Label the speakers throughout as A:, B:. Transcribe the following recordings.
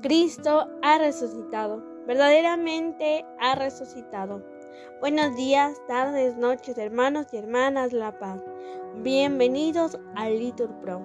A: Cristo ha resucitado, verdaderamente ha resucitado. Buenos días, tardes, noches, hermanos y hermanas La Paz. Bienvenidos al Litur Pro.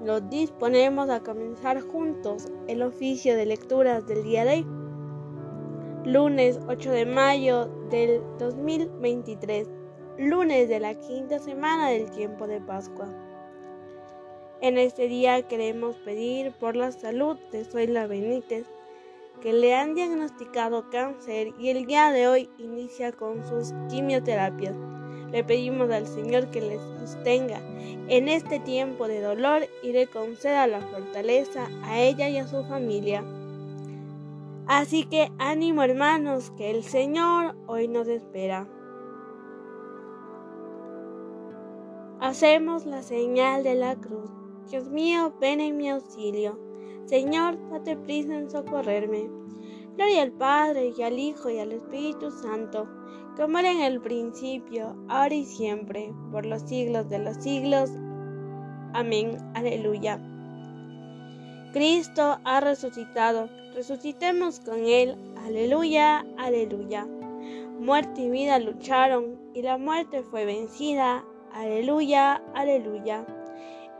A: Nos disponemos a comenzar juntos el oficio de lecturas del día de hoy, lunes 8 de mayo del 2023, lunes de la quinta semana del tiempo de Pascua. En este día queremos pedir por la salud de Zoila Benítez, que le han diagnosticado cáncer y el día de hoy inicia con sus quimioterapias. Le pedimos al Señor que le sostenga en este tiempo de dolor y le conceda la fortaleza a ella y a su familia. Así que ánimo hermanos, que el Señor hoy nos espera. Hacemos la señal de la cruz. Dios mío, ven en mi auxilio. Señor, date prisa en socorrerme. Gloria al Padre, y al Hijo, y al Espíritu Santo, como era en el principio, ahora y siempre, por los siglos de los siglos. Amén. Aleluya. Cristo ha resucitado. Resucitemos con Él. Aleluya, aleluya. Muerte y vida lucharon, y la muerte fue vencida. Aleluya, aleluya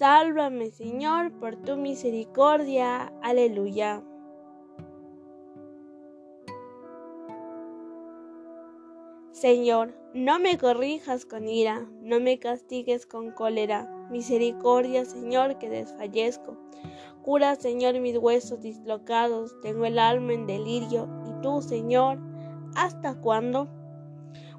A: Sálvame, Señor, por tu misericordia. Aleluya. Señor, no me corrijas con ira, no me castigues con cólera. Misericordia, Señor, que desfallezco. Cura, Señor, mis huesos dislocados. Tengo el alma en delirio. ¿Y tú, Señor, hasta cuándo?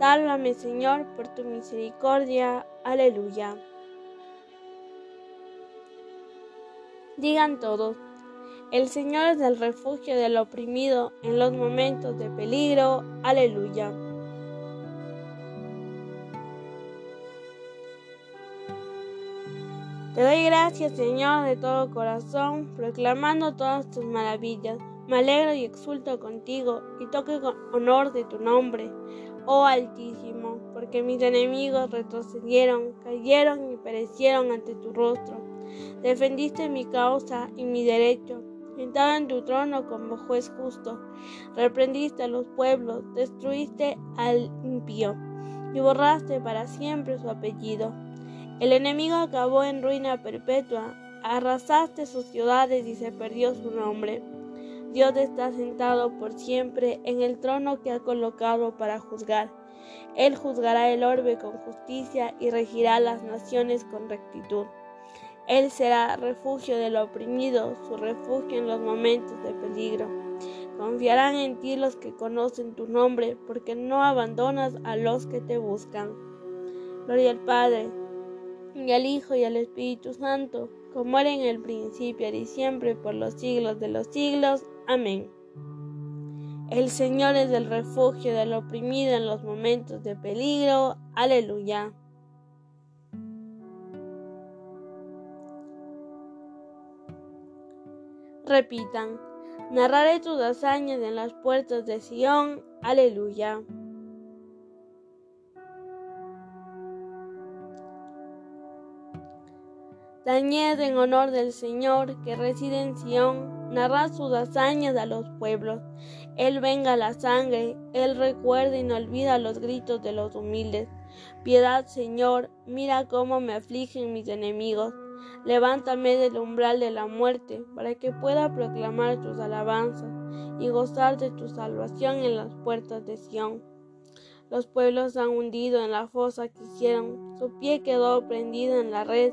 A: Sálvame, Señor, por tu misericordia. Aleluya. Digan todos, el Señor es el refugio del oprimido en los momentos de peligro. Aleluya. Te doy gracias, Señor, de todo corazón, proclamando todas tus maravillas. Me alegro y exulto contigo y toque con honor de tu nombre oh Altísimo, porque mis enemigos retrocedieron, cayeron y perecieron ante tu rostro. Defendiste mi causa y mi derecho, sentado en tu trono como juez justo. Reprendiste a los pueblos, destruiste al impío y borraste para siempre su apellido. El enemigo acabó en ruina perpetua, arrasaste sus ciudades y se perdió su nombre. Dios está sentado por siempre en el trono que ha colocado para juzgar. Él juzgará el orbe con justicia y regirá las naciones con rectitud. Él será refugio del oprimido, su refugio en los momentos de peligro. Confiarán en ti los que conocen tu nombre, porque no abandonas a los que te buscan. Gloria al Padre, y al Hijo y al Espíritu Santo, como era en el principio y siempre, por los siglos de los siglos. Amén. El Señor es el refugio del oprimido en los momentos de peligro. Aleluya. Repitan, narraré tus hazañas en las puertas de Sión. Aleluya. Tañed en honor del Señor que reside en Sión, narrad sus hazañas a los pueblos. Él venga la sangre, Él recuerda y no olvida los gritos de los humildes. Piedad, Señor, mira cómo me afligen mis enemigos. Levántame del umbral de la muerte, para que pueda proclamar tus alabanzas y gozar de tu salvación en las puertas de Sión. Los pueblos han hundido en la fosa que hicieron, su pie quedó prendido en la red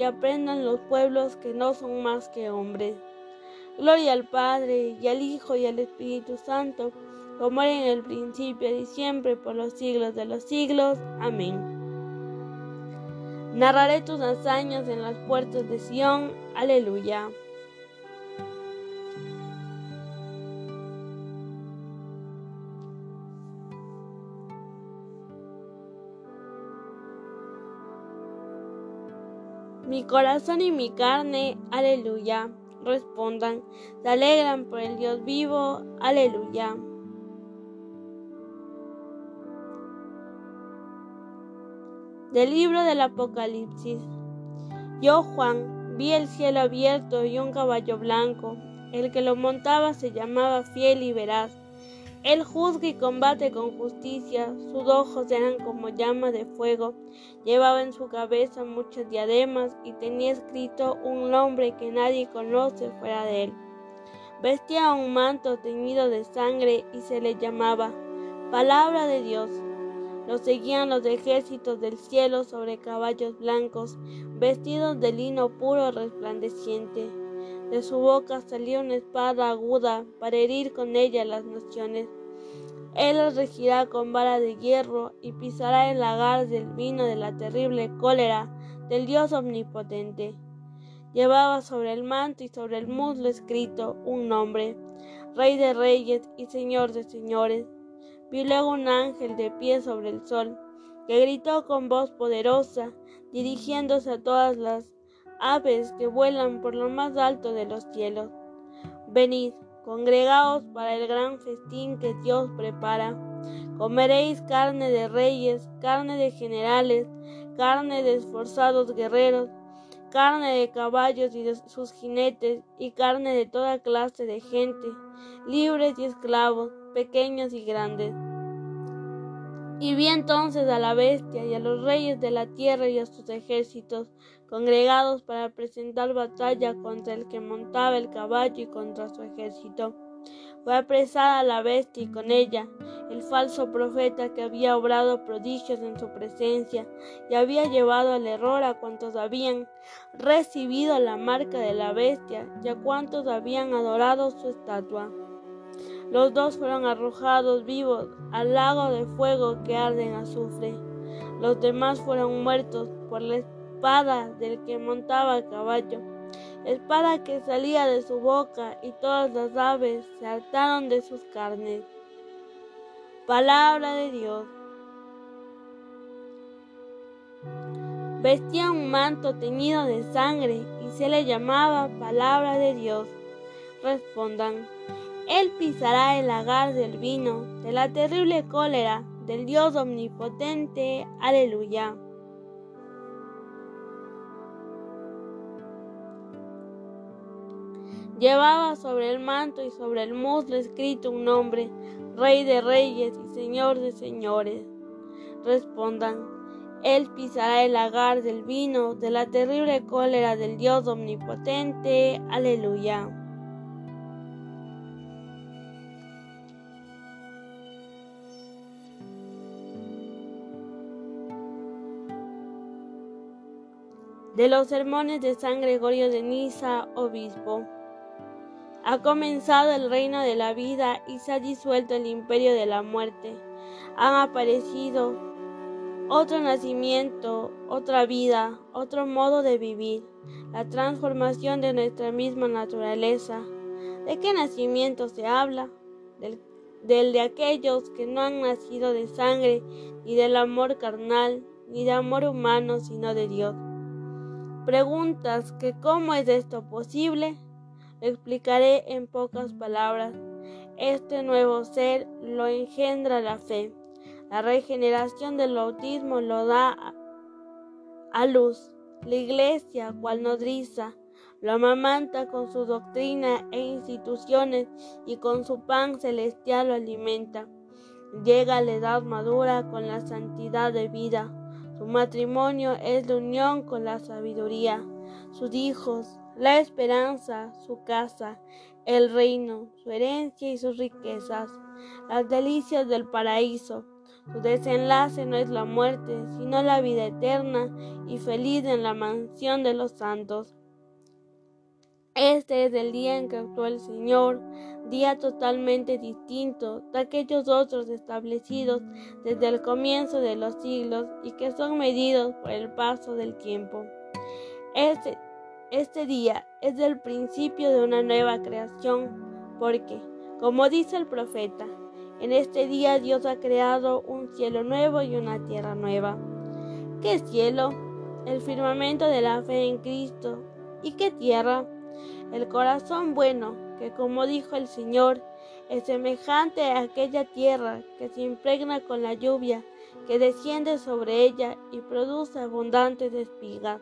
A: y aprendan los pueblos que no son más que hombres. Gloria al Padre y al Hijo y al Espíritu Santo, como era en el principio y siempre por los siglos de los siglos. Amén. Narraré tus hazañas en las puertas de Sión. Aleluya. Mi corazón y mi carne, aleluya, respondan, se alegran por el Dios vivo, aleluya. Del libro del Apocalipsis. Yo, Juan, vi el cielo abierto y un caballo blanco. El que lo montaba se llamaba fiel y veraz él juzga y combate con justicia, sus ojos eran como llamas de fuego, llevaba en su cabeza muchas diademas y tenía escrito un nombre que nadie conoce fuera de él. Vestía un manto teñido de sangre y se le llamaba Palabra de Dios. Lo seguían los ejércitos del cielo sobre caballos blancos, vestidos de lino puro resplandeciente. De su boca salía una espada aguda para herir con ella las naciones. Él las regirá con vara de hierro y pisará el lagar del vino de la terrible cólera del Dios omnipotente. Llevaba sobre el manto y sobre el muslo escrito un nombre, Rey de reyes y Señor de señores. Vi luego un ángel de pie sobre el sol, que gritó con voz poderosa, dirigiéndose a todas las aves que vuelan por lo más alto de los cielos. Venid, congregaos para el gran festín que Dios prepara. Comeréis carne de reyes, carne de generales, carne de esforzados guerreros, carne de caballos y de sus jinetes, y carne de toda clase de gente, libres y esclavos, pequeños y grandes. Y vi entonces a la bestia y a los reyes de la tierra y a sus ejércitos congregados para presentar batalla contra el que montaba el caballo y contra su ejército. Fue apresada la bestia y con ella el falso profeta que había obrado prodigios en su presencia y había llevado al error a cuantos habían recibido la marca de la bestia y a cuantos habían adorado su estatua. Los dos fueron arrojados vivos al lago de fuego que arde en azufre. Los demás fueron muertos por la espada del que montaba el caballo, espada que salía de su boca y todas las aves se hartaron de sus carnes. Palabra de Dios. Vestía un manto teñido de sangre y se le llamaba palabra de Dios. Respondan. Él pisará el lagar del vino, de la terrible cólera del Dios omnipotente. Aleluya. Llevaba sobre el manto y sobre el muslo escrito un nombre, Rey de Reyes y Señor de Señores. Respondan, Él pisará el lagar del vino, de la terrible cólera del Dios omnipotente. Aleluya. De los sermones de San Gregorio de Niza, obispo. Ha comenzado el reino de la vida y se ha disuelto el imperio de la muerte. Han aparecido otro nacimiento, otra vida, otro modo de vivir, la transformación de nuestra misma naturaleza. ¿De qué nacimiento se habla? Del, del, de aquellos que no han nacido de sangre, ni del amor carnal, ni de amor humano, sino de Dios. Preguntas que cómo es esto posible? Lo explicaré en pocas palabras. Este nuevo ser lo engendra la fe. La regeneración del bautismo lo da a luz. La iglesia, cual nodriza, lo amamanta con su doctrina e instituciones y con su pan celestial lo alimenta. Llega a la edad madura con la santidad de vida. Su matrimonio es la unión con la sabiduría. Sus hijos, la esperanza, su casa, el reino, su herencia y sus riquezas, las delicias del paraíso. Su desenlace no es la muerte, sino la vida eterna y feliz en la mansión de los santos. Este es el día en que actuó el Señor, día totalmente distinto de aquellos otros establecidos desde el comienzo de los siglos y que son medidos por el paso del tiempo. Este, este día es el principio de una nueva creación, porque, como dice el profeta, en este día Dios ha creado un cielo nuevo y una tierra nueva. ¿Qué cielo? El firmamento de la fe en Cristo. ¿Y qué tierra? El corazón bueno, que como dijo el Señor, es semejante a aquella tierra que se impregna con la lluvia, que desciende sobre ella y produce abundantes espigas.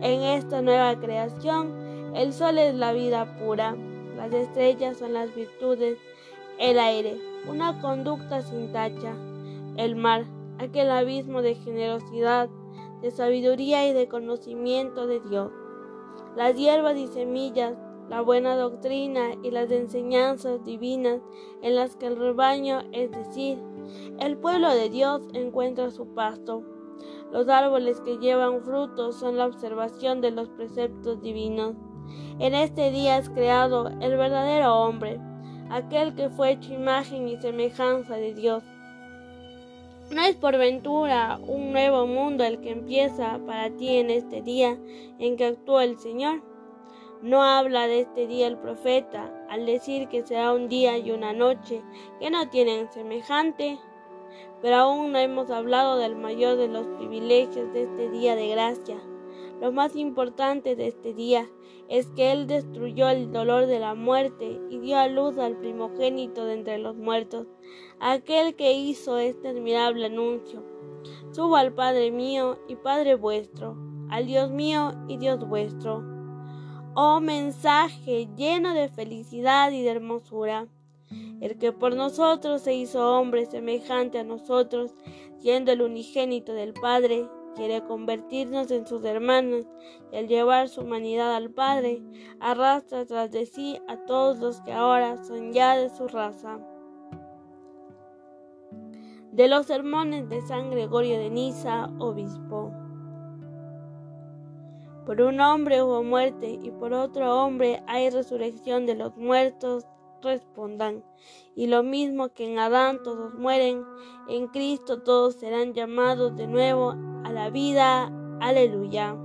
A: En esta nueva creación, el sol es la vida pura, las estrellas son las virtudes, el aire, una conducta sin tacha, el mar, aquel abismo de generosidad, de sabiduría y de conocimiento de Dios, las hierbas y semillas, la buena doctrina y las enseñanzas divinas en las que el rebaño, es decir, el pueblo de Dios encuentra su pasto. Los árboles que llevan frutos son la observación de los preceptos divinos. En este día es creado el verdadero hombre, aquel que fue hecho imagen y semejanza de Dios. No es por ventura un nuevo mundo el que empieza para ti en este día en que actúa el Señor. No habla de este día el profeta al decir que será un día y una noche que no tienen semejante, pero aún no hemos hablado del mayor de los privilegios de este día de gracia. Lo más importante de este día es que Él destruyó el dolor de la muerte y dio a luz al primogénito de entre los muertos, aquel que hizo este admirable anuncio. Subo al Padre mío y Padre vuestro, al Dios mío y Dios vuestro. Oh mensaje lleno de felicidad y de hermosura, el que por nosotros se hizo hombre semejante a nosotros, siendo el unigénito del Padre, quiere convertirnos en sus hermanos y al llevar su humanidad al Padre, arrastra tras de sí a todos los que ahora son ya de su raza. De los sermones de San Gregorio de Niza, obispo. Por un hombre hubo muerte y por otro hombre hay resurrección de los muertos, respondan. Y lo mismo que en Adán todos mueren, en Cristo todos serán llamados de nuevo a la vida. Aleluya.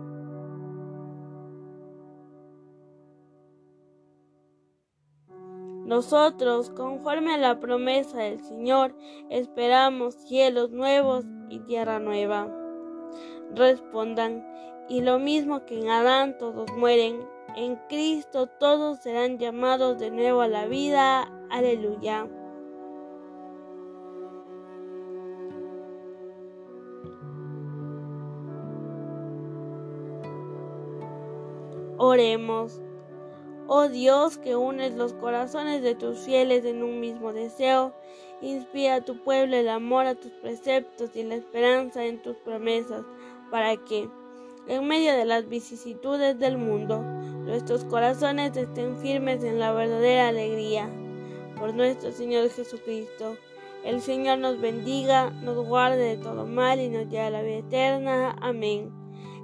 A: Nosotros, conforme a la promesa del Señor, esperamos cielos nuevos y tierra nueva. Respondan, y lo mismo que en Adán todos mueren, en Cristo todos serán llamados de nuevo a la vida. Aleluya. Oremos. Oh Dios que unes los corazones de tus fieles en un mismo deseo, inspira a tu pueblo el amor a tus preceptos y la esperanza en tus promesas, para que, en medio de las vicisitudes del mundo, nuestros corazones estén firmes en la verdadera alegría. Por nuestro Señor Jesucristo. El Señor nos bendiga, nos guarde de todo mal y nos lleve a la vida eterna. Amén.